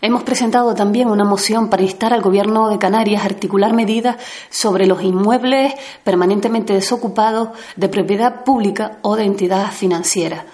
Hemos presentado también una moción para instar al Gobierno de Canarias a articular medidas sobre los inmuebles permanentemente desocupados de propiedad pública o de entidad financiera.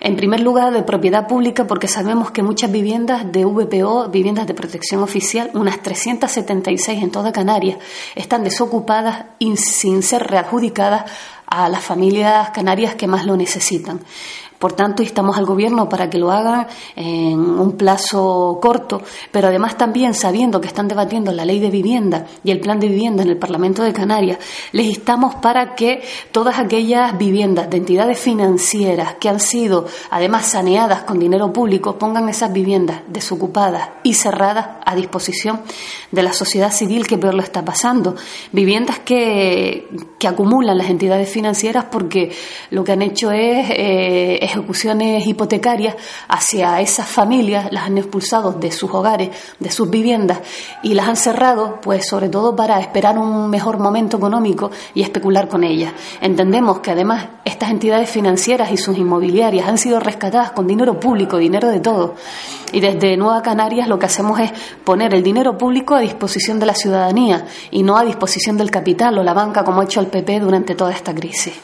En primer lugar, de propiedad pública, porque sabemos que muchas viviendas de VPO, viviendas de protección oficial, unas 376 en toda Canarias, están desocupadas y sin ser readjudicadas a las familias canarias que más lo necesitan. Por tanto, instamos al Gobierno para que lo hagan en un plazo corto, pero además también sabiendo que están debatiendo la ley de vivienda y el plan de vivienda en el Parlamento de Canarias, les instamos para que todas aquellas viviendas de entidades financieras que han sido además saneadas con dinero público pongan esas viviendas desocupadas y cerradas a disposición de la sociedad civil que peor lo está pasando. Viviendas que, que acumulan las entidades financieras porque lo que han hecho es eh, ejecuciones hipotecarias hacia esas familias, las han expulsado de sus hogares, de sus viviendas y las han cerrado, pues sobre todo para esperar un mejor momento económico y especular con ellas. Entendemos que además estas entidades financieras y sus inmobiliarias han sido rescatadas con dinero público, dinero de todo. Y desde Nueva Canarias lo que hacemos es poner el dinero público a disposición de la ciudadanía y no a disposición del capital o la banca como ha hecho el PP durante toda esta crisis.